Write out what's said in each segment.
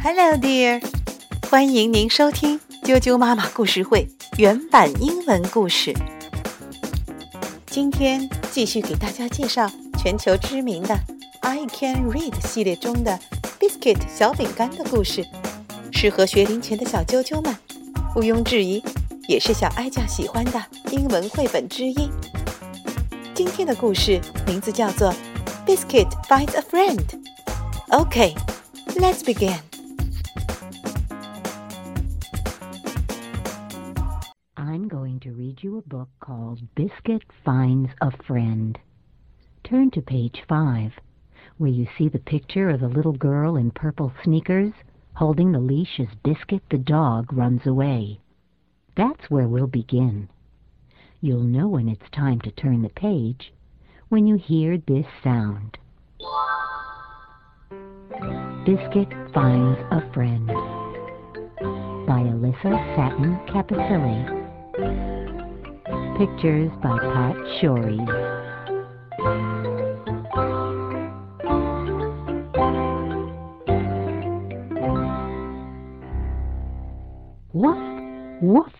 Hello, dear！欢迎您收听啾啾妈妈故事会原版英文故事。今天继续给大家介绍全球知名的 I Can Read 系列中的 Biscuit 小饼干的故事，适合学龄前的小啾啾们，毋庸置疑，也是小哀家喜欢的英文绘本之一。今天的故事名字叫做 Biscuit finds a friend. Okay, let's begin. I'm going to read you a book called Biscuit Finds a Friend. Turn to page five, where you see the picture of the little girl in purple sneakers holding the leash as Biscuit the dog runs away. That's where we'll begin. You'll know when it's time to turn the page when you hear this sound. Biscuit Finds a Friend by Alyssa Satin Capucilli. Pictures by Pat Schories. Woof, woof.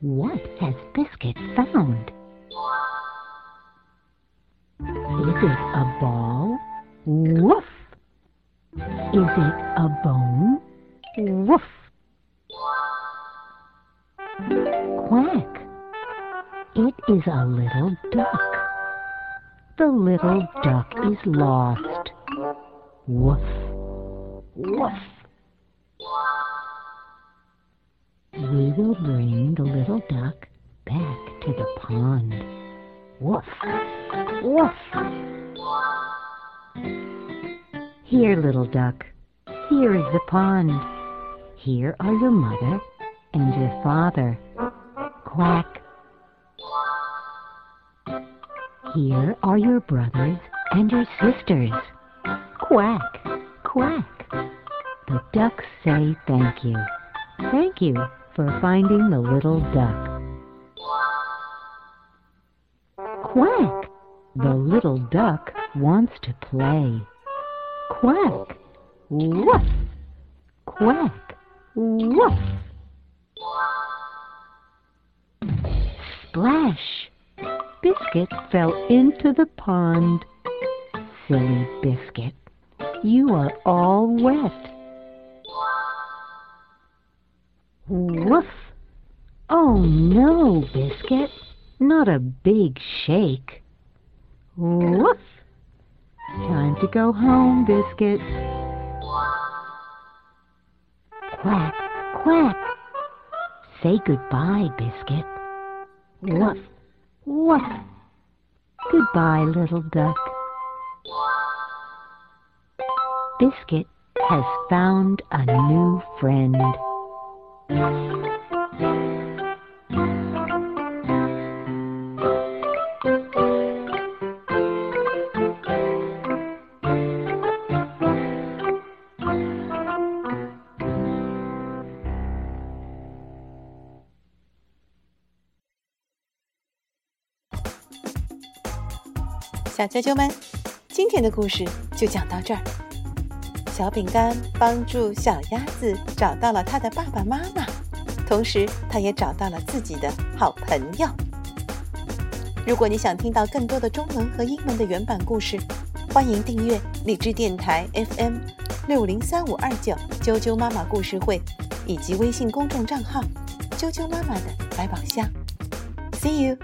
What has Biscuit found? Is it a ball? Woof! Is it a bone? Woof! Quack! It is a little duck. The little duck is lost. Woof! Woof! We will bring the little duck back to the pond. Woof! Woof! Here, little duck. Here is the pond. Here are your mother and your father. Quack. Here are your brothers and your sisters. Quack, quack. The ducks say thank you. Thank you for finding the little duck. Quack! The little duck wants to play. Quack! Woof! Quack! Woof! Splash! Biscuit fell into the pond. Silly Biscuit, you are all wet. Woof! Oh no, Biscuit, not a big shake. Woof! Time to go home, Biscuit. Quack, quack. Say goodbye, Biscuit. Woof, woof. Goodbye, little duck. Biscuit has found a new friend. “小啾啾们，今天的故事就讲到这儿。小饼干帮助小鸭子找到了它的爸爸妈妈，同时它也找到了自己的好朋友。如果你想听到更多的中文和英文的原版故事，欢迎订阅荔枝电台 FM 六零三五二九啾啾妈妈故事会，以及微信公众账号啾啾妈妈的百宝箱。See you。